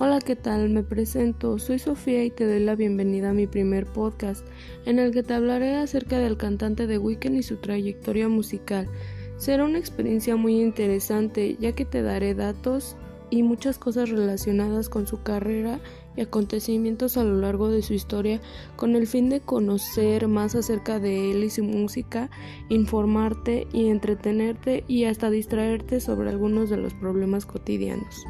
Hola, ¿qué tal? Me presento, soy Sofía y te doy la bienvenida a mi primer podcast, en el que te hablaré acerca del cantante de Weekend y su trayectoria musical. Será una experiencia muy interesante, ya que te daré datos y muchas cosas relacionadas con su carrera y acontecimientos a lo largo de su historia con el fin de conocer más acerca de él y su música, informarte y entretenerte y hasta distraerte sobre algunos de los problemas cotidianos.